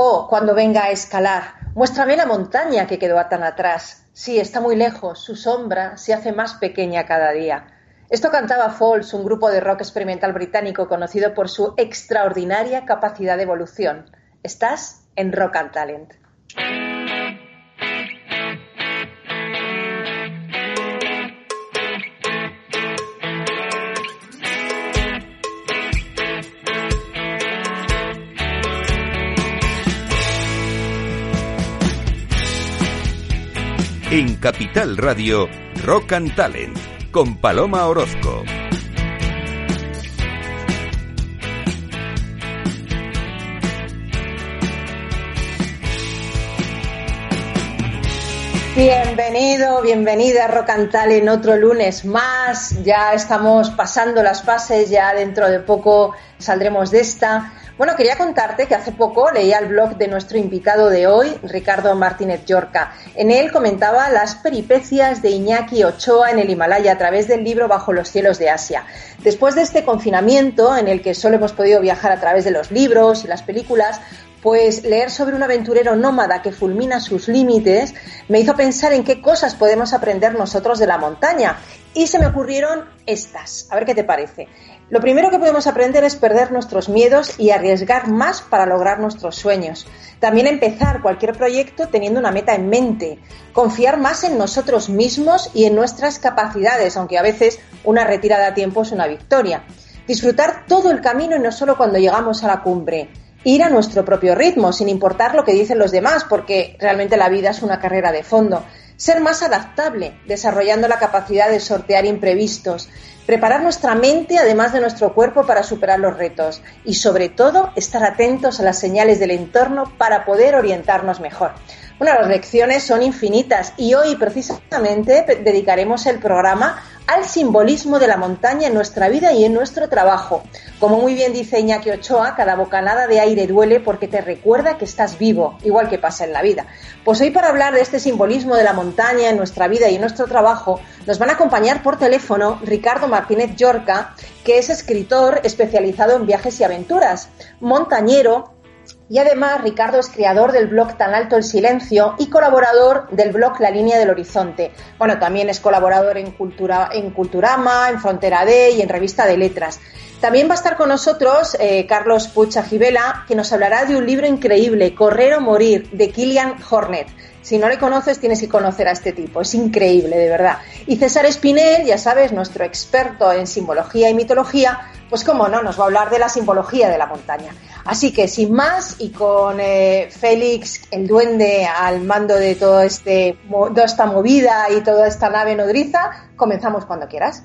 Oh, cuando venga a escalar, muéstrame la montaña que quedó tan atrás. Sí, está muy lejos, su sombra se hace más pequeña cada día. Esto cantaba Falls, un grupo de rock experimental británico conocido por su extraordinaria capacidad de evolución. Estás en Rock and Talent. En Capital Radio, Rock and Talent, con Paloma Orozco. Bienvenido, bienvenida a Rock and Talent, otro lunes más. Ya estamos pasando las fases, ya dentro de poco saldremos de esta. Bueno, quería contarte que hace poco leía el blog de nuestro invitado de hoy, Ricardo Martínez Yorca. En él comentaba las peripecias de Iñaki Ochoa en el Himalaya a través del libro Bajo los cielos de Asia. Después de este confinamiento, en el que solo hemos podido viajar a través de los libros y las películas, pues leer sobre un aventurero nómada que fulmina sus límites me hizo pensar en qué cosas podemos aprender nosotros de la montaña. Y se me ocurrieron estas. A ver qué te parece. Lo primero que podemos aprender es perder nuestros miedos y arriesgar más para lograr nuestros sueños. También empezar cualquier proyecto teniendo una meta en mente. Confiar más en nosotros mismos y en nuestras capacidades, aunque a veces una retirada a tiempo es una victoria. Disfrutar todo el camino y no solo cuando llegamos a la cumbre ir a nuestro propio ritmo, sin importar lo que dicen los demás, porque realmente la vida es una carrera de fondo. Ser más adaptable, desarrollando la capacidad de sortear imprevistos, preparar nuestra mente además de nuestro cuerpo para superar los retos y sobre todo estar atentos a las señales del entorno para poder orientarnos mejor. Bueno, las lecciones son infinitas y hoy precisamente dedicaremos el programa al simbolismo de la montaña en nuestra vida y en nuestro trabajo. Como muy bien dice Iñaki Ochoa, cada bocanada de aire duele porque te recuerda que estás vivo, igual que pasa en la vida. Pues hoy para hablar de este simbolismo de la montaña en nuestra vida y en nuestro trabajo, nos van a acompañar por teléfono Ricardo Martínez Yorca, que es escritor especializado en viajes y aventuras, montañero, y además, Ricardo es creador del blog Tan Alto el Silencio y colaborador del blog La Línea del Horizonte. Bueno, también es colaborador en, Cultura, en Culturama, en Frontera D y en Revista de Letras. También va a estar con nosotros eh, Carlos Pucha Gibela, que nos hablará de un libro increíble, Correr o Morir, de Kilian Hornet. Si no le conoces, tienes que conocer a este tipo. Es increíble, de verdad. Y César Espinel, ya sabes, nuestro experto en simbología y mitología, pues como no, nos va a hablar de la simbología de la montaña. Así que sin más y con eh, Félix, el duende, al mando de todo este, toda esta movida y toda esta nave nodriza, comenzamos cuando quieras.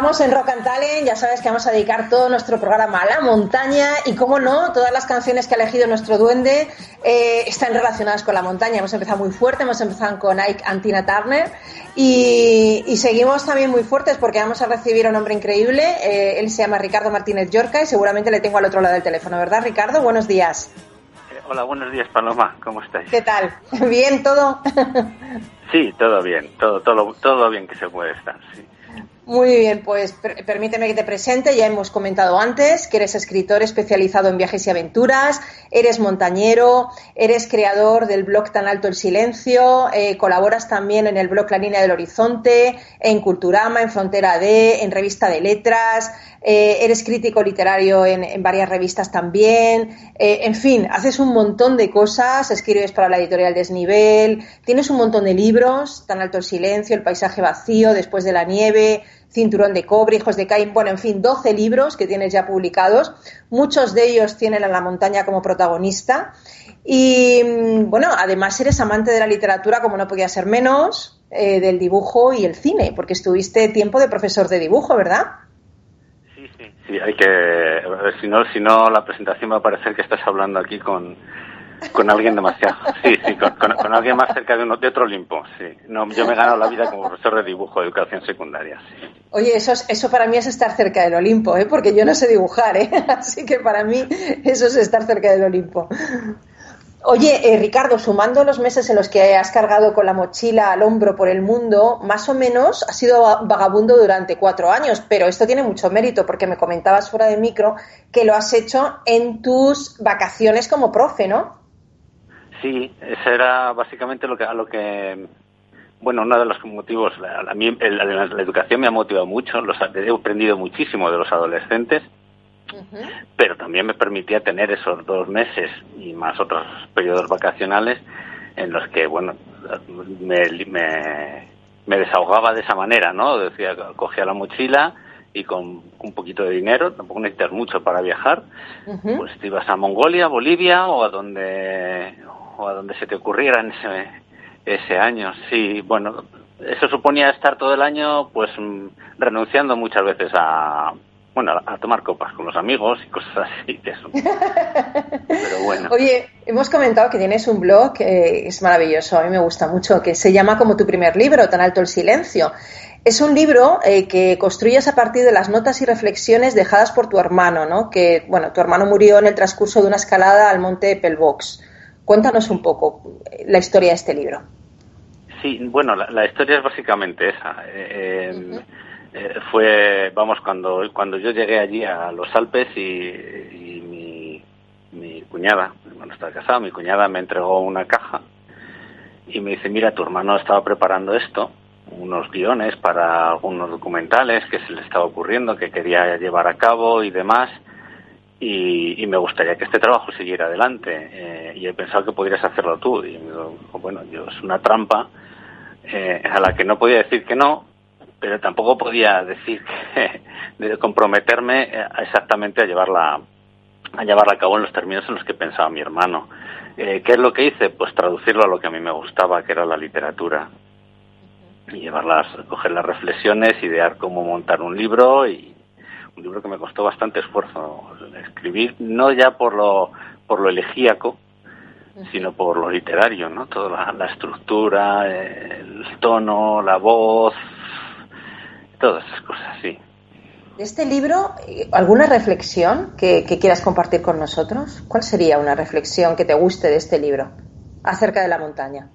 Estamos en Rock and Talent, ya sabes que vamos a dedicar todo nuestro programa a la montaña y, como no, todas las canciones que ha elegido nuestro duende eh, están relacionadas con la montaña. Hemos empezado muy fuerte, hemos empezado con Ike Antina Turner y, seguimos también muy fuertes porque vamos a recibir a un hombre increíble. Eh, él se llama Ricardo Martínez Yorca y seguramente le tengo al otro lado del teléfono, ¿verdad, Ricardo? Buenos días. Eh, hola, buenos días, Paloma. ¿Cómo estáis? ¿Qué tal? ¿Bien todo? sí, todo bien. Todo, todo, todo bien que se puede estar, sí. Muy bien, pues permíteme que te presente. Ya hemos comentado antes que eres escritor especializado en viajes y aventuras, eres montañero, eres creador del blog Tan Alto el Silencio, eh, colaboras también en el blog La Línea del Horizonte, en Culturama, en Frontera D, en Revista de Letras, eh, eres crítico literario en, varias revistas también, eh, en fin, haces un montón de cosas, escribes para la editorial Desnivel, tienes un montón de libros, Tan Alto el Silencio, El Paisaje Vacío, Después de la Nieve, Cinturón de Cobre, Hijos de Caín, bueno, en fin, 12 libros que tienes ya publicados. Muchos de ellos tienen a la montaña como protagonista. Y mm, bueno, además eres amante de la literatura, como no podía ser menos, eh, del dibujo y el cine, porque estuviste tiempo de profesor de dibujo, ¿verdad? Sí, sí, sí, hay que. Si no, si no, la presentación va a parecer que estás hablando aquí con, con alguien demasiado. Sí, sí, con, alguien más cerca de, uno, de otro Olimpo, sí. No, yo me he ganado la vida como profesor de dibujo de educación secundaria, sí. Oye, eso, eso para mí es estar cerca del Olimpo, ¿eh? porque yo no sé dibujar, ¿eh? así que para mí eso es estar cerca del Olimpo. Oye, eh, Ricardo, sumando los meses en los que has cargado con la mochila al hombro por el mundo, más o menos has sido vagabundo durante cuatro años, pero esto tiene mucho mérito porque me comentabas fuera de micro que lo has hecho en tus vacaciones como profe, ¿no? Sí, ese era básicamente lo que, a lo que, bueno, uno de los motivos, a mí la, educación me ha motivado mucho, los, he aprendido muchísimo de los adolescentes, pero también me permitía tener esos dos meses y más otros periodos vacacionales en los que, bueno, me, me, desahogaba de esa manera, ¿no? Decía, cogía la mochila y con un poquito de dinero, tampoco necesitas mucho para viajar, pues te ibas a Mongolia, Bolivia o a donde o a donde se te ocurriera en ese, ese año. Sí, bueno, eso suponía estar todo el año pues mm, renunciando muchas veces a bueno, a tomar copas con los amigos y cosas así de eso. Pero bueno. Oye, hemos comentado que tienes un blog que es maravilloso, a mí me gusta mucho, que se llama como tu primer libro, Tan alto el silencio. Es un libro eh, que construyes a partir de las notas y reflexiones dejadas por tu hermano, ¿no? Que, bueno, tu hermano murió en el transcurso de una escalada al monte Pelvox. Cuéntanos un poco la historia de este libro. Sí, bueno, la, historia es básicamente esa. Eh, eh, fue, vamos, cuando, cuando yo llegué allí a los Alpes y, mi, mi, cuñada, bueno, estaba casada, mi cuñada me entregó una caja y me dice, mira, tu hermano estaba preparando esto, unos guiones para algunos documentales que se le estaba ocurriendo, que quería llevar a cabo y demás y, me gustaría que este trabajo siguiera adelante eh, y he pensado que podrías hacerlo tú y bueno yo es una trampa eh, a la que no podía decir que no pero tampoco podía decir que de comprometerme eh, exactamente a llevarla a llevarla a cabo en los términos en los que pensaba mi hermano. Qué es lo que hice pues traducirlo a lo que a mí me gustaba que era la literatura. Y llevarlas coger las reflexiones idear cómo montar un libro y un libro que me costó bastante esfuerzo escribir, no ya por lo, por lo elegíaco, sino por lo literario, ¿no? Toda la, estructura, el tono, la voz, todas esas cosas, sí. De este libro, ¿alguna reflexión que, quieras compartir con nosotros? ¿Cuál sería una reflexión que te guste de este libro acerca de la montaña?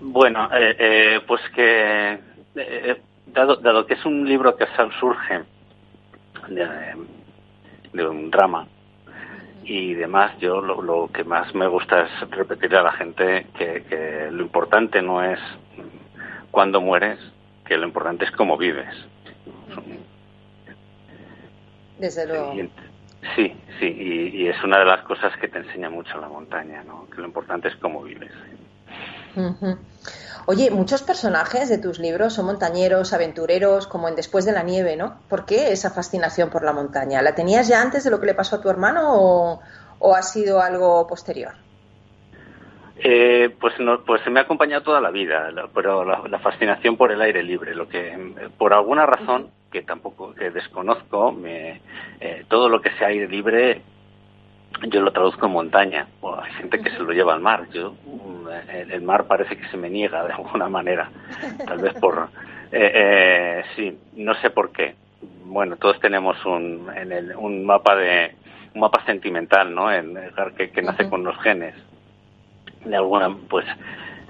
Bueno, eh, eh, pues que eh, dado, dado que es un libro que surge de, un drama y demás, yo lo, que más me gusta es repetirle a la gente que, lo importante no es cuándo mueres, que lo importante es cómo vives. Desde luego. Sí, sí, y, es una de las cosas que te enseña mucho la montaña, ¿no? que lo importante es cómo vives. Oye, muchos personajes de tus libros son montañeros, aventureros, como en Después de la nieve, ¿no? ¿Por qué esa fascinación por la montaña? ¿La tenías ya antes de lo que le pasó a tu hermano o, ha sido algo posterior? Eh, pues no, pues me ha acompañado toda la vida, pero la, fascinación por el aire libre, lo que por alguna razón que tampoco que desconozco, me, eh, todo lo que sea aire libre yo lo traduzco en montaña. hay gente que se lo lleva al mar. Yo mm, el, mar parece que se me niega de alguna manera, tal vez por eh, eh, sí, no sé por qué. Bueno, todos tenemos un, en el, un mapa de un mapa sentimental, ¿no? En, que, que nace con los genes de alguna pues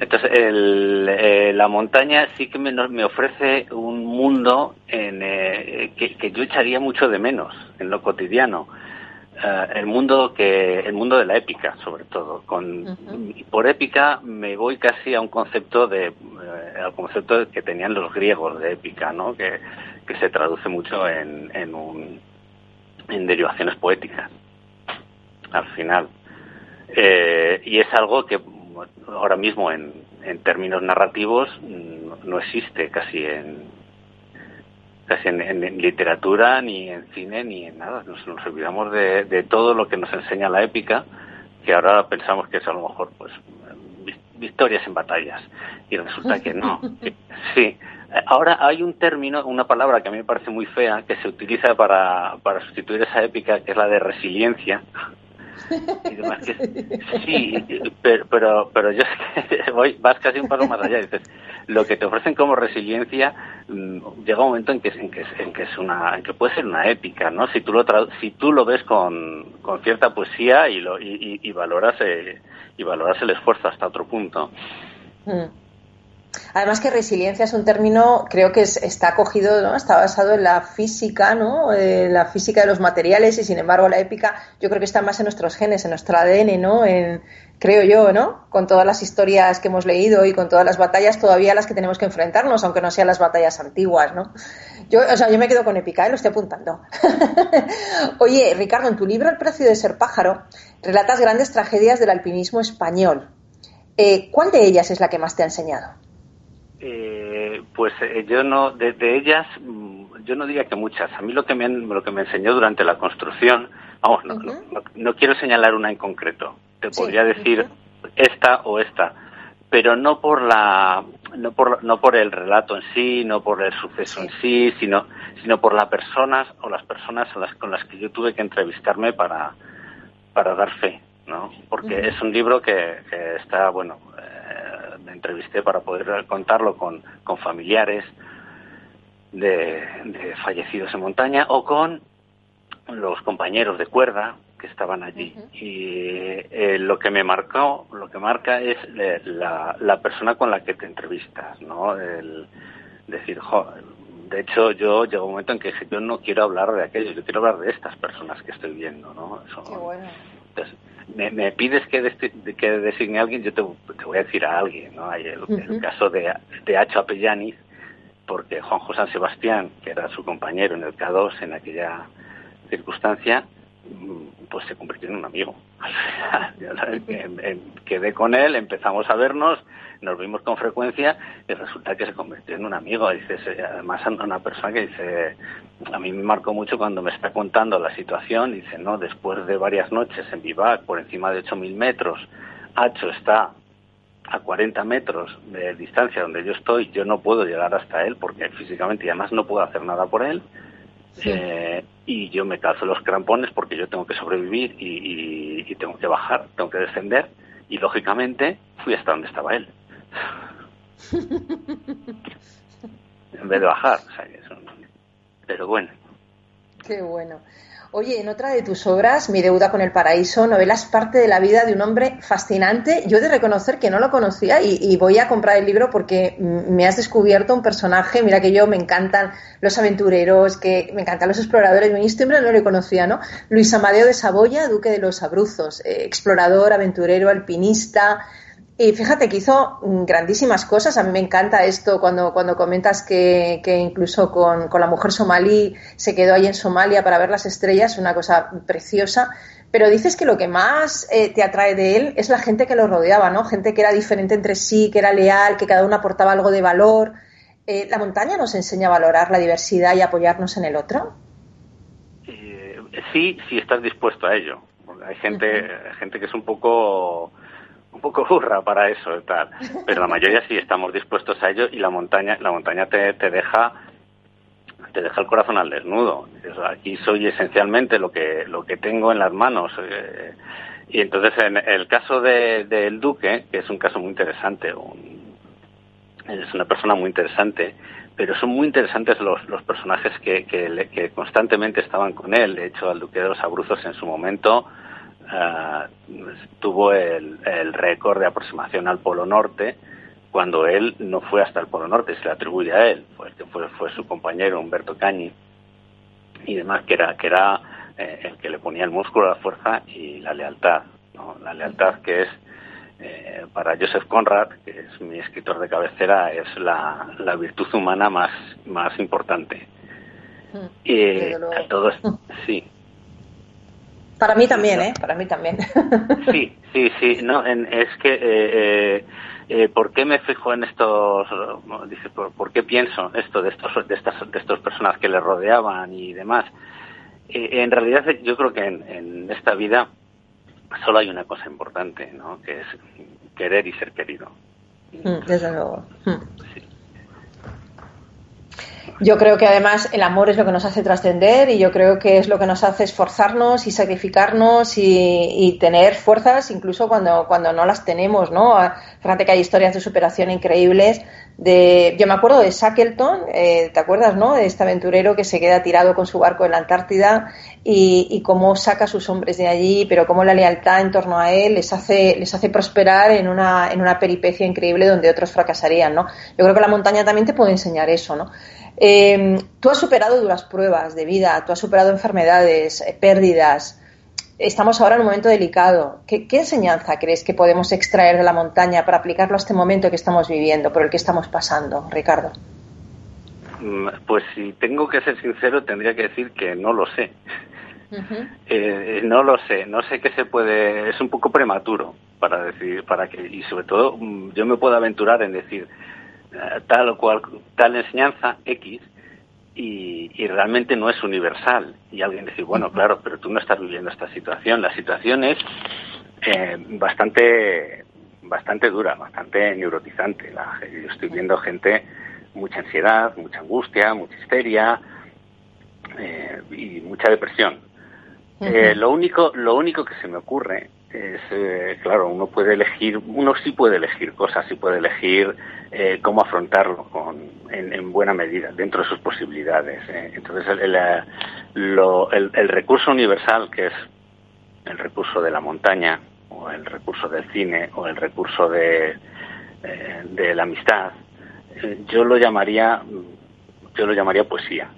entonces el, eh, la montaña sí que me, me ofrece un mundo en, eh, que, que, yo echaría mucho de menos en lo cotidiano eh, el mundo que el mundo de la épica sobre todo. Con por épica me voy casi a un concepto de al concepto que tenían los griegos de épica no que, que se traduce mucho en en, un, en derivaciones poéticas al final. Eh, y es algo que ahora mismo en, en términos narrativos no existe casi en casi en, literatura ni en cine ni en nada. Nos, nos olvidamos de, de, todo lo que nos enseña la épica que ahora pensamos que es a lo mejor pues victorias en batallas y resulta que no sí. Ahora hay un término una palabra que a mí me parece muy fea que se utiliza para para sustituir esa épica que es la de resiliencia sí, pero, pero, pero yo voy, vas casi un paso más allá. Dices, lo que te ofrecen como resiliencia mm, llega un momento en que, en que, en que es una, en que puede ser una épica, ¿no? Si tú lo si tú lo ves con, con cierta poesía y lo y, y, valoras eh, y valoras el esfuerzo hasta otro punto. Mm. Además que resiliencia es un término, creo que está acogido, ¿no? está basado en la física, ¿no? Eh, la física de los materiales y sin embargo la épica yo creo que está más en nuestros genes, en nuestro ADN, ¿no? En, creo yo, ¿no? Con todas las historias que hemos leído y con todas las batallas todavía las que tenemos que enfrentarnos, aunque no sean las batallas antiguas, ¿no? Yo, o sea, yo me quedo con épica, ¿eh? lo estoy apuntando. Oye, Ricardo, en tu libro El precio de ser pájaro relatas grandes tragedias del alpinismo español. Eh, ¿Cuál de ellas es la que más te ha enseñado? Eh, pues eh, yo no, de, ellas, mm, yo no diría que muchas. A mí lo que me, lo que me enseñó durante la construcción, vamos, no, no, quiero señalar una en concreto. Te podría decir esta o esta, pero no por la, no por, no por el relato en sí, no por el suceso en sí, sino, sino por las personas o las personas las, con las que yo tuve que entrevistarme para, para dar fe, ¿no? Porque es un libro que, que está, bueno, entrevisté para poder contarlo con, con familiares de, fallecidos en montaña o con los compañeros de cuerda que estaban allí. Y eh, lo que me marcó, lo que marca es la, la, persona con la que te entrevistas, ¿no? El decir, de hecho, yo llegó un momento en que dije, yo no quiero hablar de aquello, yo quiero hablar de estas personas que estoy viendo, ¿no? Entonces, me, pides que, que designe a alguien, yo te, voy a decir a alguien, ¿no? Hay el, caso de, de Hacho Apellanis, porque Juanjo San Sebastián, que era su compañero en el K2 en aquella circunstancia, mm, pues se convirtió en un amigo. Quedé con él, empezamos a vernos, nos vimos con frecuencia y resulta que se convirtió en un amigo. Dices, además, una persona que dice, a mí me marcó mucho cuando me está contando la situación, dice, no, después de varias noches en Vivac, por encima de 8.000 metros, Hacho está a 40 metros de distancia donde yo estoy, yo no puedo llegar hasta él porque físicamente y además no puedo hacer nada por él. Eh, y yo me calzo los crampones porque yo tengo que sobrevivir y, y, tengo que bajar, tengo que descender y lógicamente fui hasta donde estaba él. En vez de bajar, pero bueno. Qué bueno. Oye, en otra de tus obras, Mi deuda con el paraíso, novelas parte de la vida de un hombre fascinante. Yo he de reconocer que no lo conocía y, voy a comprar el libro porque me has descubierto un personaje. Mira que yo me encantan los aventureros, que me encantan los exploradores. Este hombre no lo conocía, ¿no? Luis Amadeo de Saboya, duque de los Abruzos, eh, explorador, aventurero, alpinista, y fíjate que hizo mm, grandísimas cosas. A mí me encanta esto cuando, cuando comentas que, que incluso con, con, la mujer somalí se quedó ahí en Somalia para ver las estrellas, una cosa preciosa. Pero dices que lo que más eh, te atrae de él es la gente que lo rodeaba, ¿no? Gente que era diferente entre sí, que era leal, que cada uno aportaba algo de valor. Eh, ¿La montaña nos enseña a valorar la diversidad y apoyarnos en el otro? sí, si estás dispuesto a ello. Hay gente, gente que es un poco un poco burra para eso tal. Pero la mayoría sí estamos dispuestos a ello y la montaña, la montaña te, te deja te deja el corazón al desnudo. Aquí soy esencialmente lo que lo que tengo en las manos. Eh, y entonces en el caso del de, duque, que es un caso muy interesante, es una persona muy interesante, pero son muy interesantes los, los personajes que, que, constantemente estaban con él. De hecho, al duque de los Abruzos en su momento uh, tuvo el, el récord de aproximación al Polo Norte cuando él no fue hasta el Polo Norte, se le atribuye a él, fue, fue, fue su compañero Humberto Cañi y demás, que era, que era eh, el que le ponía el músculo, la fuerza y la lealtad. ¿no? La lealtad que es eh, para Joseph Conrad, que es mi escritor de cabecera, es la, la virtud humana más, más importante. Hmm. Y todo sí. Para mí también, ¿eh? Para mí también. Sí, sí, sí. No, es que, eh, eh, eh, ¿por qué me fijo en estos, dice, ¿por, qué pienso esto de estos, de estas, de estos personas que le rodeaban y demás? en realidad, yo creo que en, en esta vida solo hay una cosa importante, ¿no? Que es querer y ser querido. Mm, desde luego. Mm. Yo creo que además el amor es lo que nos hace trascender y yo creo que es lo que nos hace esforzarnos y sacrificarnos y, tener fuerzas incluso cuando, cuando no las tenemos, ¿no? Fíjate que hay historias de superación increíbles. De, yo me acuerdo de Shackleton, eh, ¿te acuerdas, no? De este aventurero que se queda tirado con su barco en la Antártida y, y, cómo saca a sus hombres de allí, pero cómo la lealtad en torno a él les hace, les hace prosperar en una, en una peripecia increíble donde otros fracasarían, ¿no? Yo creo que la montaña también te puede enseñar eso, ¿no? Eh, tú has superado duras pruebas de vida, tú has superado enfermedades, eh, pérdidas. Estamos ahora en un momento delicado. ¿Qué, enseñanza crees que podemos extraer de la montaña para aplicarlo a este momento que estamos viviendo, por el que estamos pasando, Ricardo? Mm, pues si tengo que ser sincero, tendría que decir que no lo sé. Eh, no lo sé, no sé qué se puede, es un poco prematuro para decir, para que, y sobre todo mm, yo me puedo aventurar en decir, eh, tal o cual, tal enseñanza X y, realmente no es universal. Y alguien dice, bueno, claro, pero tú no estás viviendo esta situación. La situación es eh, bastante, bastante dura, bastante neurotizante. La, yo estoy viendo gente, mucha ansiedad, mucha angustia, mucha histeria eh, y mucha depresión. lo único, lo único que se me ocurre es, eh, claro, uno puede elegir, uno sí puede elegir cosas, sí puede elegir eh, cómo afrontarlo con, en, buena medida, dentro de sus posibilidades. Eh. Entonces, el, el, recurso universal, que es el recurso de la montaña, o el recurso del cine, o el recurso de, de la amistad, yo lo llamaría, yo lo llamaría poesía.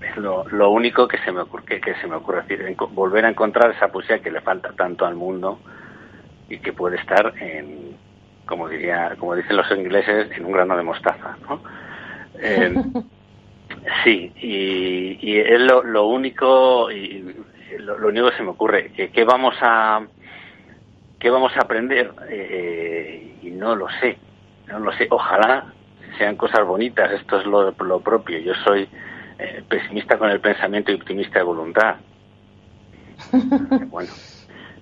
Es lo, lo, único que se me ocurre, que, se me ocurre decir, volver a encontrar esa poesía que le falta tanto al mundo y que puede estar en, como diría, como dicen los ingleses, en un grano de mostaza, ¿no? sí, y, y es lo, lo único, y lo, único que se me ocurre, que qué vamos a, qué vamos a aprender, eh, y no lo sé, no lo sé, ojalá sean cosas bonitas, esto es lo, lo propio, yo soy eh, pesimista con el pensamiento y optimista de voluntad. bueno,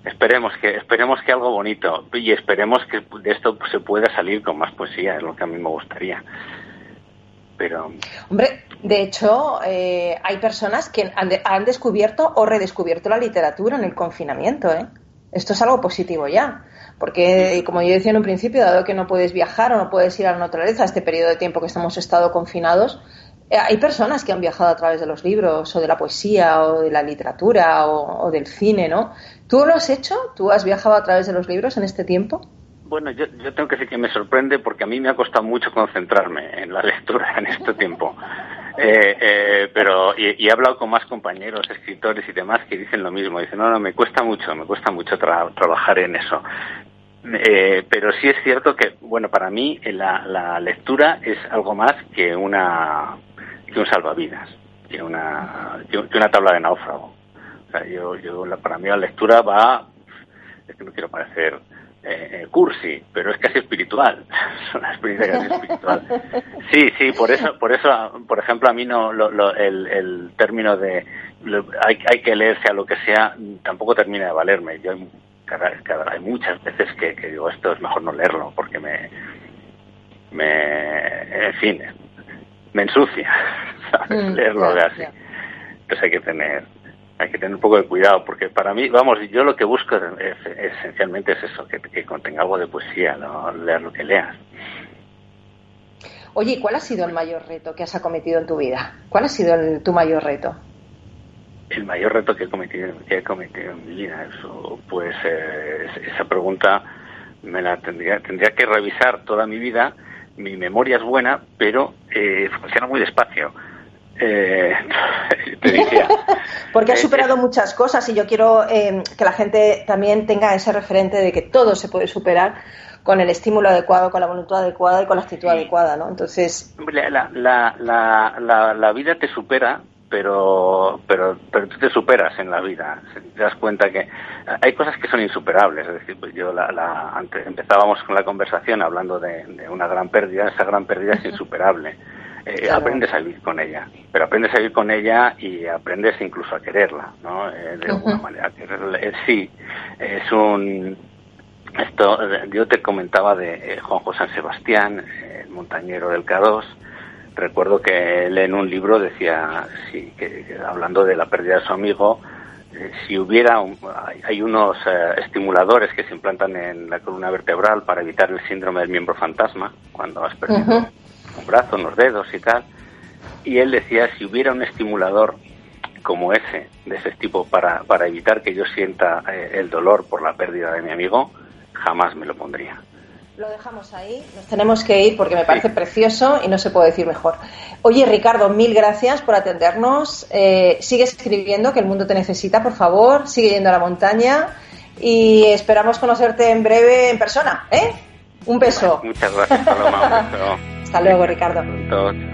esperemos que esperemos que algo bonito y esperemos que de esto se pueda salir con más poesía, es lo que a mí me gustaría. Pero hombre, de hecho, eh, hay personas que han, han, descubierto o redescubierto la literatura en el confinamiento, ¿eh? Esto es algo positivo ya. Porque, como yo decía en un principio, dado que no puedes viajar o no puedes ir a la naturaleza este periodo de tiempo que estamos estado confinados, hay personas que han viajado a través de los libros o de la poesía o de la literatura o, del cine, ¿no? ¿Tú lo has hecho? ¿Tú has viajado a través de los libros en este tiempo? Bueno, yo, tengo que decir que me sorprende porque a mí me ha costado mucho concentrarme en la lectura en este tiempo. Eh, eh, pero y, he hablado con más compañeros, escritores y demás que dicen lo mismo. Dicen, no, no, me cuesta mucho, me cuesta mucho trabajar en eso. pero sí es cierto que, bueno, para mí la lectura es algo más que una que un salvavidas, que una, que una tabla de náufrago. O sea, yo, yo para mí la lectura va, es que no quiero parecer eh, eh, cursi, pero es casi espiritual, es una experiencia casi espiritual. Sí, sí, por eso, por eso, por ejemplo, a mí no, lo, el, el término de hay, hay que leerse a lo que sea, tampoco termina de valerme. Yo hay muchas veces que, digo, esto es mejor no leerlo porque me, me en fin, me ensucia, mm, leerlo así. Entonces hay que tener hay que tener un poco de cuidado porque para mí, vamos, yo lo que busco es, esencialmente es eso, que, que, contenga algo de poesía, no leer lo que leas. Oye, ¿cuál ha sido el mayor reto que has acometido en tu vida? ¿Cuál ha sido tu mayor reto? El mayor reto que he cometido, que he cometido en mi vida, eso, pues eh, esa pregunta me la tendría, tendría que revisar toda mi vida. Mi memoria es buena, pero eh, funciona muy despacio. Eh, te Porque has superado muchas cosas y yo quiero que la gente también tenga ese referente de que todo se puede superar con el estímulo adecuado, con la voluntad adecuada y con la actitud adecuada, ¿no? Entonces... La, la, la, la, vida te supera, pero, pero, pero tú te superas en la vida. Te das cuenta que hay cosas que son insuperables. Es decir, pues yo la, antes empezábamos con la conversación hablando de, una gran pérdida. Esa gran pérdida es insuperable. Eh, aprendes a vivir con ella, pero aprendes a vivir con ella y aprendes incluso a quererla, ¿no? Eh, de alguna manera. Eh, sí, es un esto, yo te comentaba de eh, Juan José San Sebastián, el montañero del K2. Recuerdo que él en un libro decía, sí, que, hablando de la pérdida de su amigo, eh, si hubiera, hay, unos eh, estimuladores que se implantan en la columna vertebral para evitar el síndrome del miembro fantasma, cuando has perdido un brazo, unos dedos y tal. Y él decía, si hubiera un estimulador como ese, de ese tipo, para, para evitar que yo sienta el dolor por la pérdida de mi amigo, jamás me lo pondría. Lo dejamos ahí, nos tenemos que ir porque me parece precioso y no se puede decir mejor. Oye, Ricardo, mil gracias por atendernos. Eh, sigue escribiendo, que el mundo te necesita, por favor. Sigue yendo a la montaña y esperamos conocerte en breve en persona. ¿eh? Un beso. muchas gracias, Paloma. Hasta luego, Ricardo.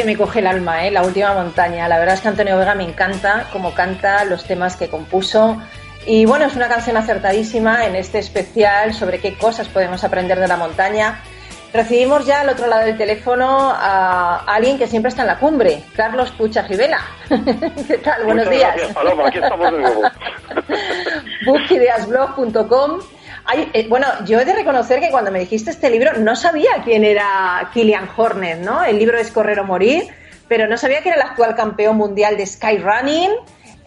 Que me coge el alma, ¿eh? La última montaña. La verdad es que Antonio Vega me encanta cómo canta, los temas que compuso. Y bueno, es una canción acertadísima en este especial sobre qué cosas podemos aprender de la montaña. Recibimos ya al otro lado del teléfono a alguien que siempre está en la cumbre, Carlos Pucha Givela. ¿Qué tal? Buenos días. Gracias, Paloma. Aquí estamos de nuevo. Eh, bueno, yo he de reconocer que cuando me dijiste este libro no sabía quién era Kilian Hornet, ¿no? El libro es Correr o Morir, pero no sabía que era el actual campeón mundial de Skyrunning.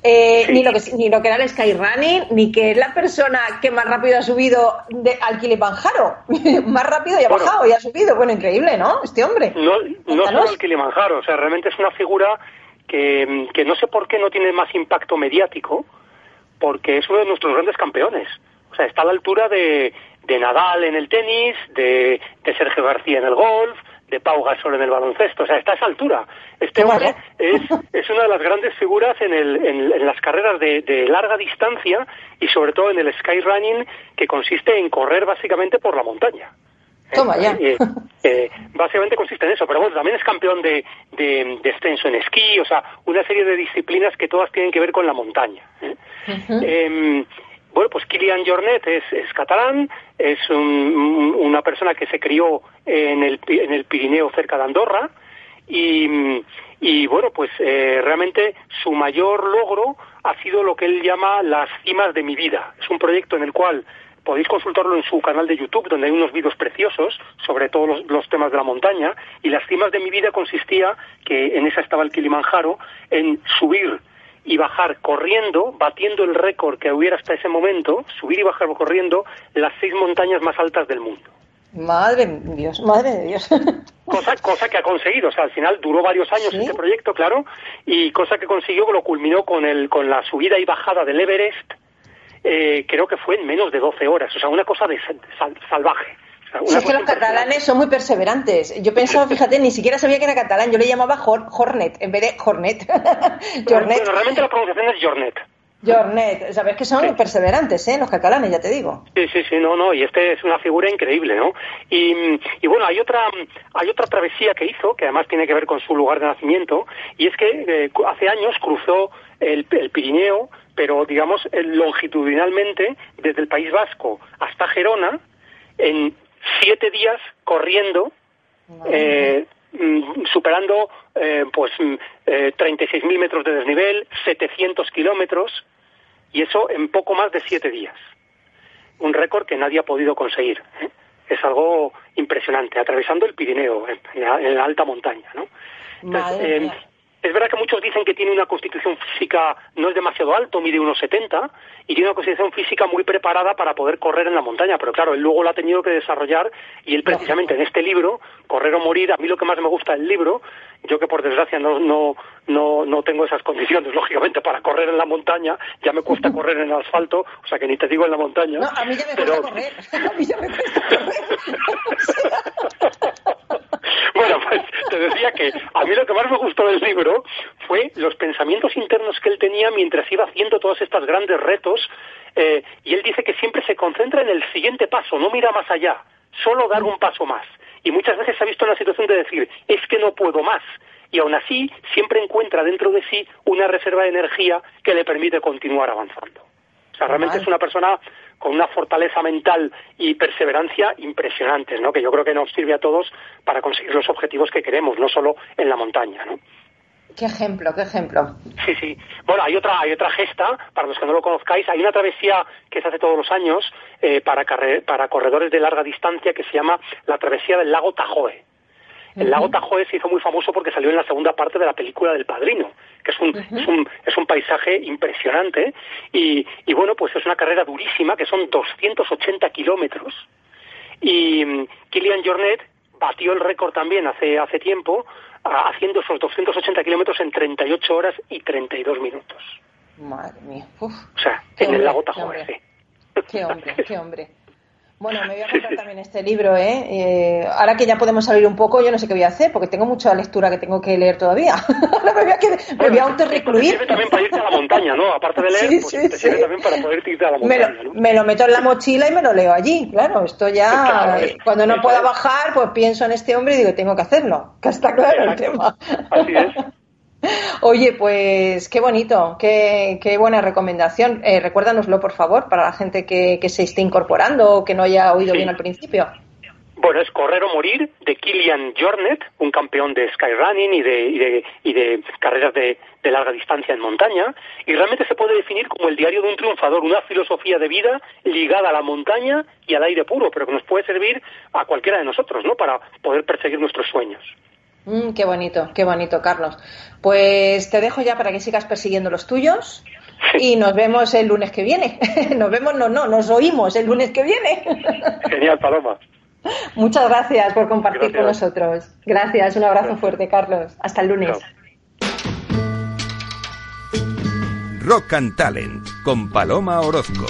eh, ni, lo que, ni lo que era el Skyrunning, ni que es la persona que más rápido ha subido de, al Kilimanjaro. más rápido y ha bajado y ha subido. Bueno, increíble, ¿no? Este hombre. No, no solo el Kilimanjaro, o sea, realmente es una figura que, que no sé por qué no tiene más impacto mediático, porque es uno de nuestros grandes campeones. O sea, está a la altura de, de Nadal en el tenis, de, de Sergio García en el golf, de Pau Gasol en el baloncesto. O sea, está a esa altura. Este hombre es, es una de las grandes figuras en, el, en, las carreras de, de, larga distancia y sobre todo en el skyrunning, que consiste en correr básicamente por la montaña. Toma ya. Eh, eh, básicamente consiste en eso, pero bueno, también es campeón de, de, descenso en esquí, o sea, una serie de disciplinas que todas tienen que ver con la montaña. ¿eh? eh bueno, pues Kilian Jornet es, es catalán, es un, una persona que se crió en el, en el Pirineo cerca de Andorra y, y bueno, pues eh, realmente su mayor logro ha sido lo que él llama las cimas de mi vida. Es un proyecto en el cual podéis consultarlo en su canal de YouTube, donde hay unos vídeos preciosos sobre todos los, los, temas de la montaña. Y las cimas de mi vida consistía, que en esa estaba el Kilimanjaro, en subir y bajar corriendo, batiendo el récord que hubiera hasta ese momento, subir y bajar corriendo las seis montañas más altas del mundo. Madre de Dios, madre de Dios. Cosa, cosa que ha conseguido, o sea, al final duró varios años este proyecto, claro, y cosa que consiguió, lo culminó con, el, con la subida y bajada del Everest, eh, creo que fue en menos de 12 horas, o sea, una cosa de salvaje es que los catalanes son muy perseverantes. Yo pensaba, fíjate, ni siquiera sabía que era catalán. Yo le llamaba Hornet en vez de Hornet. Jornet. realmente la pronunciación es Jornet. Jornet, sabes que son perseverantes, ¿eh? Los catalanes, ya te digo. Sí, sí, sí, no, no, y este es una figura increíble, ¿no? Y, y bueno, hay otra, hay otra travesía que hizo, que además tiene que ver con su lugar de nacimiento, y es que eh, hace años cruzó el, el Pirineo, pero digamos longitudinalmente desde el País Vasco hasta Gerona, en siete días corriendo, eh, mm, superando eh, pues mm, eh, 36.000 metros de desnivel, 700 kilómetros, y eso en poco más de siete días. Un récord que nadie ha podido conseguir. ¿eh? Es algo impresionante, atravesando el Pirineo, en, la, alta montaña. ¿no? Entonces, es verdad que muchos dicen que tiene una constitución física, no es demasiado alto, mide unos 70, y tiene una constitución física muy preparada para poder correr en la montaña, pero claro, él luego lo ha tenido que desarrollar y él precisamente en este libro, Correr o Morir, a mí lo que más me gusta del libro, yo que por desgracia no, no, no, no tengo esas condiciones, lógicamente, para correr en la montaña, ya me cuesta correr en el asfalto, o sea que ni te digo en la montaña. No, a mí ya me pero... cuesta correr, a mí ya me cuesta correr. Te decía que a mí lo que más me gustó del libro fue los pensamientos internos que él tenía mientras iba haciendo todos estos grandes retos. Eh, y él dice que siempre se concentra en el siguiente paso, no mira más allá, solo dar un paso más. Y muchas veces se ha visto en la situación de decir, es que no puedo más. Y aún así, siempre encuentra dentro de sí una reserva de energía que le permite continuar avanzando. O sea, realmente es una persona con una fortaleza mental y perseverancia impresionantes, ¿no? Que yo creo que nos sirve a todos para conseguir los objetivos que queremos, no solo en la montaña, ¿no? Qué ejemplo, qué ejemplo. Sí, sí. Bueno, hay otra, hay otra gesta, para los que no lo conozcáis, hay una travesía que se hace todos los años eh, para, para corredores de larga distancia que se llama la travesía del lago Tajoe. El lago Tajoe se hizo muy famoso porque salió en la segunda parte de la película del Padrino, que es un, es un, es un paisaje impresionante. Y, y, bueno, pues es una carrera durísima, que son 280 kilómetros. Y um, Kilian Jornet batió el récord también hace, hace tiempo, haciendo esos 280 kilómetros en 38 horas y 32 minutos. Madre mía. o sea, en el lago Tajoe, sí. Qué hombre, qué hombre. Bueno, me voy a comprar también este libro, ¿eh? ¿eh? Ahora que ya podemos salir un poco, yo no sé qué voy a hacer, porque tengo mucha lectura que tengo que leer todavía. Ahora me voy a, que, me voy a autorrecluir. sirve también para irte a la montaña, ¿no? Aparte de leer, pues te sirve también para poder irte a la montaña, me lo, me lo, meto en la mochila y me lo leo allí, claro. Esto ya, cuando no pueda bajar, pues pienso en este hombre y digo, tengo que hacerlo, que está claro el tema. Así es. Oye, pues qué bonito, qué, qué buena recomendación. Eh, recuérdanoslo, por favor, para la gente que, que, se esté incorporando o que no haya oído bien al principio. Bueno, es Correr o Morir de Kilian Jornet, un campeón de skyrunning y de, y de, y de carreras de, de, larga distancia en montaña, y realmente se puede definir como el diario de un triunfador, una filosofía de vida ligada a la montaña y al aire puro, pero que nos puede servir a cualquiera de nosotros, ¿no? Para poder perseguir nuestros sueños. Mm, qué bonito, qué bonito, Carlos. Pues te dejo ya para que sigas persiguiendo los tuyos y nos vemos el lunes que viene. nos vemos, no, no, nos oímos el lunes que viene. Genial, Paloma. Muchas gracias por compartir con nosotros. Gracias, un abrazo fuerte, Carlos. Hasta el lunes. Chao. Rock and Talent con Paloma Orozco.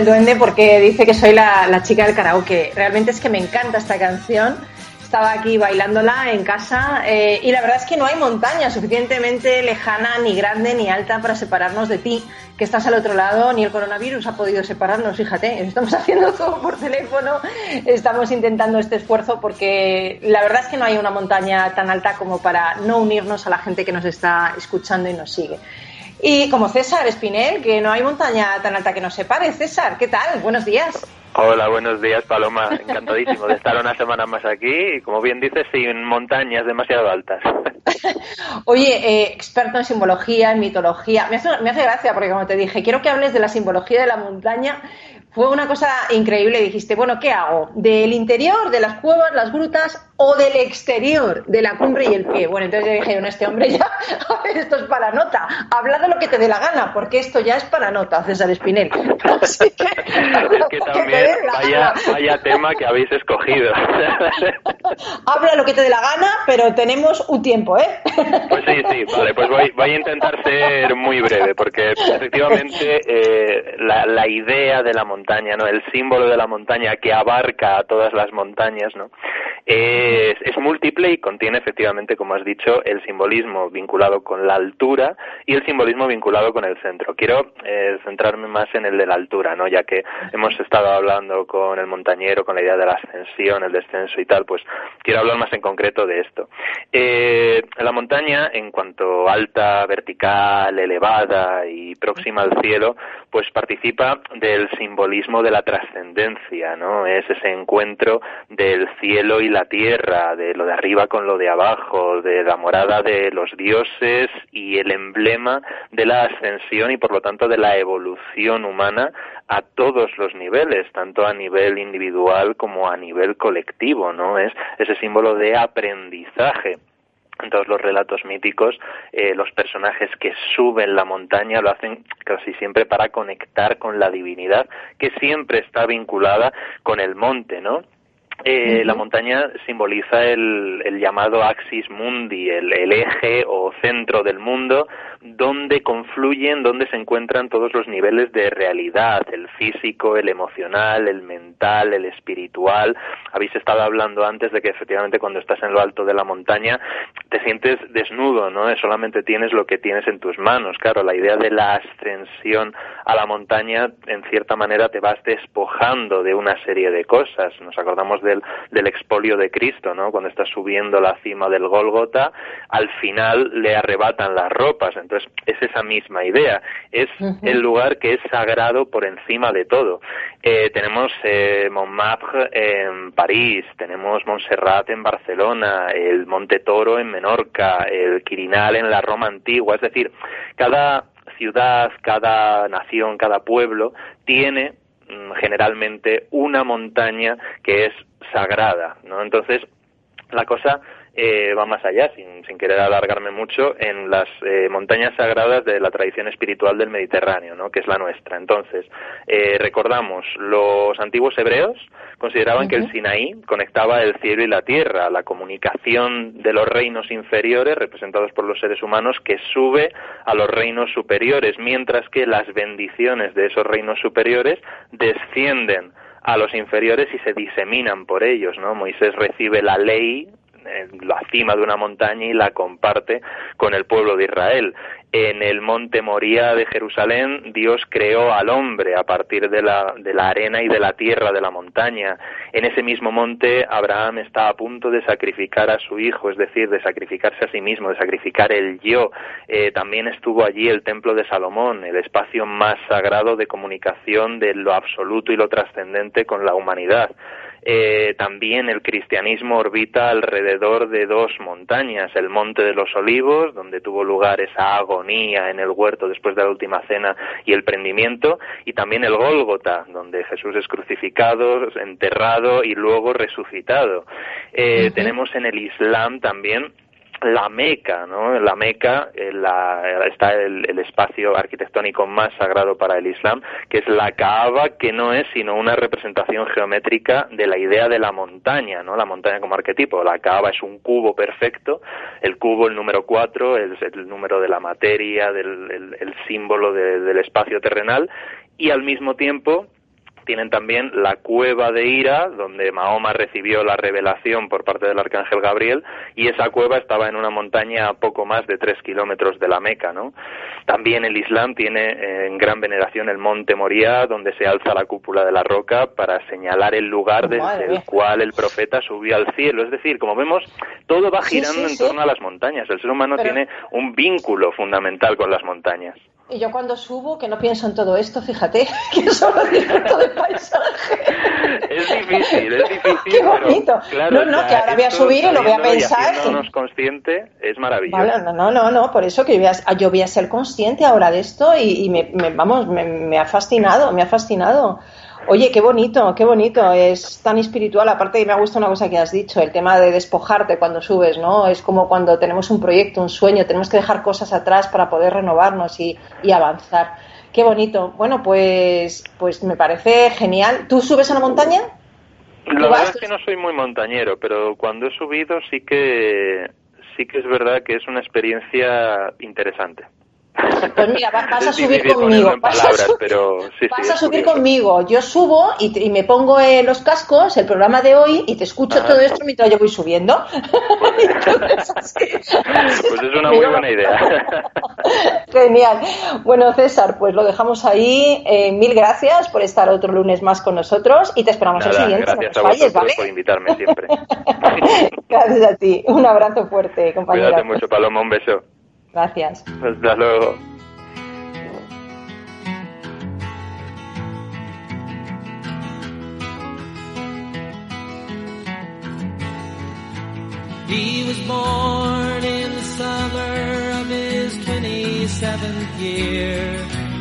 El duende porque dice que soy la, la chica del karaoke. Realmente es que me encanta esta canción. Estaba aquí bailándola en casa eh, y la verdad es que no hay montaña suficientemente lejana, ni grande, ni alta para separarnos de ti, que estás al otro lado, ni el coronavirus ha podido separarnos, fíjate, estamos haciendo todo por teléfono, estamos intentando este esfuerzo porque la verdad es que no hay una montaña tan alta como para no unirnos a la gente que nos está escuchando y nos sigue. Y como César Espinel, que no hay montaña tan alta que nos separe. César, ¿qué tal? Buenos días. Hola, buenos días, Paloma. Encantadísimo de estar una semana más aquí y, como bien dices, sin montañas demasiado altas. Oye, eh, experto en simbología, en mitología. Me hace, me hace gracia porque, como te dije, quiero que hables de la simbología de la montaña. Fue una cosa increíble. Dijiste, bueno, ¿qué hago? ¿Del interior, de las cuevas, las grutas o del exterior, de la cumbre y el pie? Bueno, entonces yo dije, este hombre ya, a ver, esto es para nota. Habla de lo que te dé la gana, porque esto ya es para nota, César Espinel. Así que, Es que también, vaya, vaya tema que habéis escogido. Habla lo que te dé la gana, pero tenemos un tiempo, ¿eh? Pues sí, sí, vale, pues voy, voy a intentar ser muy breve, porque efectivamente eh, la, la idea de la montaña, ¿no? El símbolo de la montaña que abarca a todas las montañas, ¿no? Es, múltiple y contiene efectivamente, como has dicho, el simbolismo vinculado con la altura y el simbolismo vinculado con el centro. Quiero eh, centrarme más en el de la altura, ¿no? Ya que hemos estado hablando con el montañero, con la idea de la ascensión, el descenso y tal, pues quiero hablar más en concreto de esto. Eh, la montaña, en cuanto alta, vertical, elevada y próxima al cielo, pues participa del simbolismo de la trascendencia, ¿no? Es ese encuentro del cielo y la tierra, de lo de arriba con lo de abajo, de la morada de los dioses y el emblema de la ascensión y por lo tanto de la evolución humana a todos los niveles, tanto a nivel individual como a nivel colectivo, ¿no? Es ese símbolo de aprendizaje en todos los relatos míticos, eh, los personajes que suben la montaña lo hacen casi siempre para conectar con la divinidad, que siempre está vinculada con el monte, ¿no? Eh, La montaña simboliza el, el llamado axis mundi, el, el, eje o centro del mundo, donde confluyen, donde se encuentran todos los niveles de realidad, el físico, el emocional, el mental, el espiritual. Habéis estado hablando antes de que efectivamente cuando estás en lo alto de la montaña te sientes desnudo, ¿no? Solamente tienes lo que tienes en tus manos. Claro, la idea de la ascensión a la montaña, en cierta manera, te vas despojando de una serie de cosas. Nos acordamos de del, del expolio de Cristo, ¿no? Cuando está subiendo la cima del Gólgota, al final le arrebatan las ropas. Entonces, es esa misma idea. Es el lugar que es sagrado por encima de todo. Eh, tenemos eh, Montmartre en París, tenemos Montserrat en Barcelona, el Monte Toro en Menorca, el Quirinal en la Roma antigua. Es decir, cada ciudad, cada nación, cada pueblo tiene mm, generalmente una montaña que es sagrada, ¿no? Entonces, la cosa eh, va más allá, sin, sin querer alargarme mucho, en las eh, montañas sagradas de la tradición espiritual del Mediterráneo, ¿no? que es la nuestra. Entonces, eh, recordamos, los antiguos hebreos consideraban que el Sinaí conectaba el cielo y la tierra, la comunicación de los reinos inferiores, representados por los seres humanos, que sube a los reinos superiores, mientras que las bendiciones de esos reinos superiores descienden a los inferiores y se diseminan por ellos, ¿no? Moisés recibe la ley la cima de una montaña y la comparte con el pueblo de Israel. En el monte Moría de Jerusalén, Dios creó al hombre a partir de la, de la arena y de la tierra de la montaña. En ese mismo monte, Abraham está a punto de sacrificar a su hijo, es decir, de sacrificarse a sí mismo, de sacrificar el yo. Eh, también estuvo allí el templo de Salomón, el espacio más sagrado de comunicación de lo absoluto y lo trascendente con la humanidad. Eh, también el cristianismo orbita alrededor de dos montañas, el Monte de los Olivos, donde tuvo lugar esa agonía en el huerto después de la última cena y el prendimiento, y también el Gólgota, donde Jesús es crucificado, enterrado y luego resucitado. Eh, Tenemos en el Islam también la Meca, ¿no? La Meca eh, está el, espacio arquitectónico más sagrado para el Islam, que es la Kaaba, que no es sino una representación geométrica de la idea de la montaña, ¿no? La montaña como arquetipo. La Kaaba es un cubo perfecto, el cubo, el número cuatro, es el número de la materia, del el, el símbolo de- del espacio terrenal, y al mismo tiempo tienen también la cueva de Ira, donde Mahoma recibió la revelación por parte del arcángel Gabriel, y esa cueva estaba en una montaña a poco más de tres kilómetros de la Meca, ¿no? También el Islam tiene eh, en gran veneración el monte Moria, donde se alza la cúpula de la roca para señalar el lugar desde el cual el profeta subió al cielo. Es decir, como vemos, todo va girando sí, en sí. torno a las montañas. El ser humano Pero- tiene un vínculo fundamental con las montañas. Y yo cuando subo, que no pienso en todo esto, fíjate, que solo disfruto del paisaje. Es difícil, es difícil. Qué pero, bonito. claro, No, no, que ahora voy a subir y lo voy a pensar y- consciente es maravilloso. No, no, no, no, por eso que yo voy a, yo voy a ser consciente ahora de esto y, y me, me- vamos, me, me ha fascinado, me ha fascinado. Oye, qué bonito, qué bonito, es tan espiritual. Aparte, me ha gustado una cosa que has dicho, el tema de despojarte cuando subes, ¿no? Es como cuando tenemos un proyecto, un sueño, tenemos que dejar cosas atrás para poder renovarnos y, y avanzar. Qué bonito. Bueno, pues, pues me parece genial. ¿Tú subes a la montaña? La ¿Tú verdad es que no soy muy montañero, pero cuando he subido sí que sí que es verdad que es una experiencia interesante. Pues mira, va- vas a subir conmigo. vas a subir- pero sí, sí, Vas es a subir curioso. conmigo. Yo subo y, te- y me pongo eh, los cascos, el programa de hoy, y te escucho Ajá. todo esto mientras yo voy subiendo. Entonces, así- así Pues es una muy buena idea. Genial. Bueno, César, pues lo dejamos ahí. Eh, mil gracias por estar otro lunes más con nosotros y te esperamos el Nada, siguiente. gracias a no vosotros ¿vale? por invitarme siempre. gracias a ti. Un abrazo fuerte, compañero. Cuídate mucho, Paloma, un beso. Gracias. Hasta luego. He was born in the summer of his 27th year,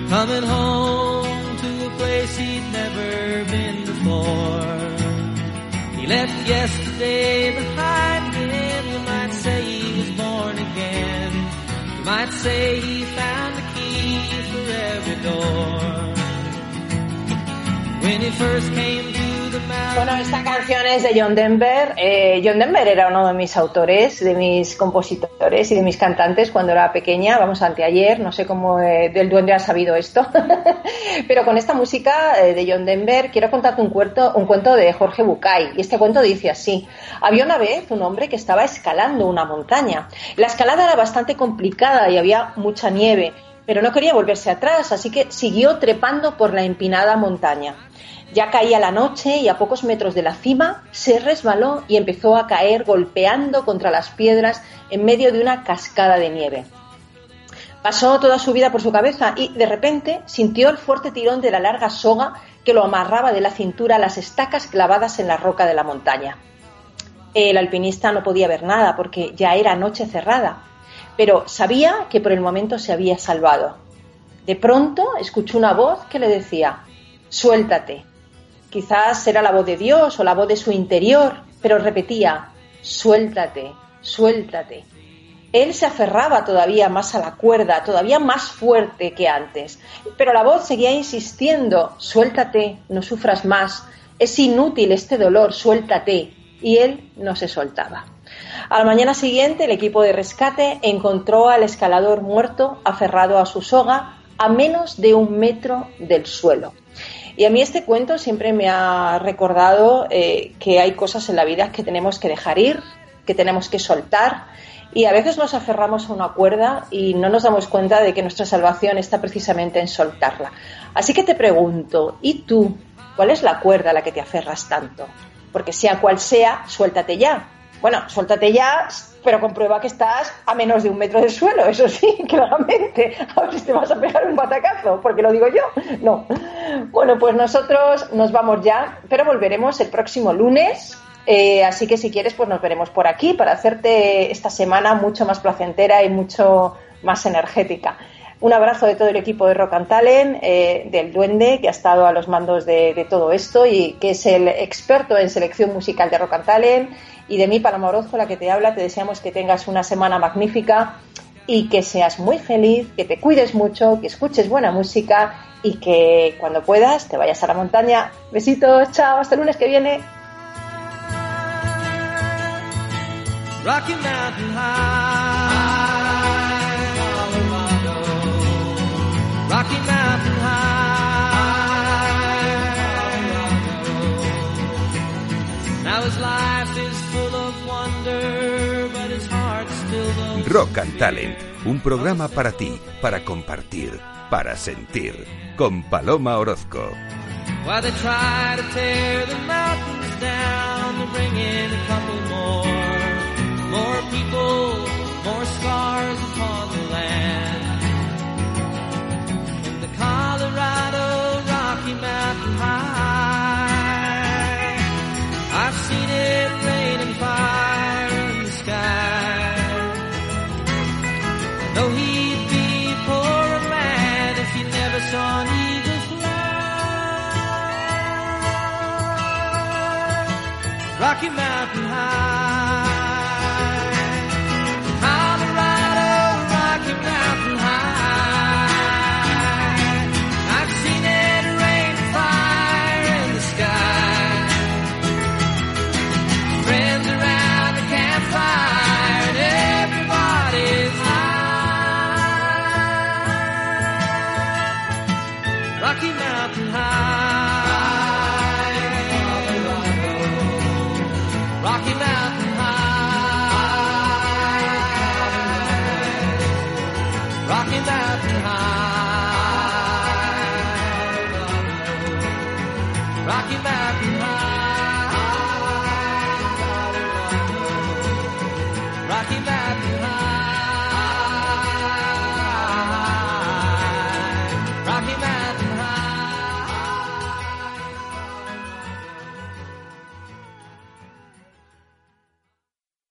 coming home to a place he'd never been before. He left yesterday behind him, you might say he was born again. Might say he found the key for every door. When he first came to. Bueno, esta canción es de John Denver. Eh, John Denver era uno de mis autores, de mis compositores y de mis cantantes cuando era pequeña, vamos, anteayer, no sé cómo eh, del duende ha sabido esto. Pero con esta música eh, de John Denver quiero contarte un cuento, un cuento de Jorge Bucay. Y este cuento dice así. Había una vez un hombre que estaba escalando una montaña. La escalada era bastante complicada y había mucha nieve. pero no quería volverse atrás, así que siguió trepando por la empinada montaña. Ya caía la noche y a pocos metros de la cima se resbaló y empezó a caer golpeando contra las piedras en medio de una cascada de nieve. Pasó toda su vida por su cabeza y de repente sintió el fuerte tirón de la larga soga que lo amarraba de la cintura a las estacas clavadas en la roca de la montaña. El alpinista no podía ver nada porque ya era noche cerrada, pero sabía que por el momento se había salvado. De pronto escuchó una voz que le decía, suéltate. Quizás era la voz de Dios o la voz de su interior, pero repetía, suéltate, suéltate. Él se aferraba todavía más a la cuerda, todavía más fuerte que antes, pero la voz seguía insistiendo, suéltate, no sufras más, es inútil este dolor, suéltate. Y él no se soltaba. A la mañana siguiente, el equipo de rescate encontró al escalador muerto aferrado a su soga a menos de un metro del suelo. Y a mí este cuento siempre me ha recordado eh, que hay cosas en la vida que tenemos que dejar ir, que tenemos que soltar. Y a veces nos aferramos a una cuerda y no nos damos cuenta de que nuestra salvación está precisamente en soltarla. Así que te pregunto, ¿y tú? ¿Cuál es la cuerda a la que te aferras tanto? Porque sea cual sea, suéltate ya. Bueno, suéltate ya, pero comprueba que estás a menos de un metro del suelo, eso sí, claramente. A ver si te vas a pegar un batacazo, porque lo digo yo. No. Bueno, pues nosotros nos vamos ya, pero volveremos el próximo lunes. Eh, así que si quieres, pues nos veremos por aquí para hacerte esta semana mucho más placentera y mucho más energética. Un abrazo de todo el equipo de Rock and Talent, eh, del Duende, que ha estado a los mandos de, todo esto y que es el experto en selección musical de Rock and Talent. Y de mí, Paloma Orozco, la que te habla, te deseamos que tengas una semana magnífica y que seas muy feliz, que te cuides mucho, que escuches buena música y que cuando puedas te vayas a la montaña. Besitos, chao, hasta el lunes que viene. Rocky Mountain High, Now his life is full of wonder, but his heart still. Rock and Talent, un programa para ti, para compartir, para sentir, con Paloma Orozco. While they try to tear the mountains down to bring in a couple more, more people, more scars upon the land. Colorado Rocky Mountain High, I've seen it rain and fire in the sky. Though he'd be poor man if he never saw an eagle fly. Rocky Mountain High,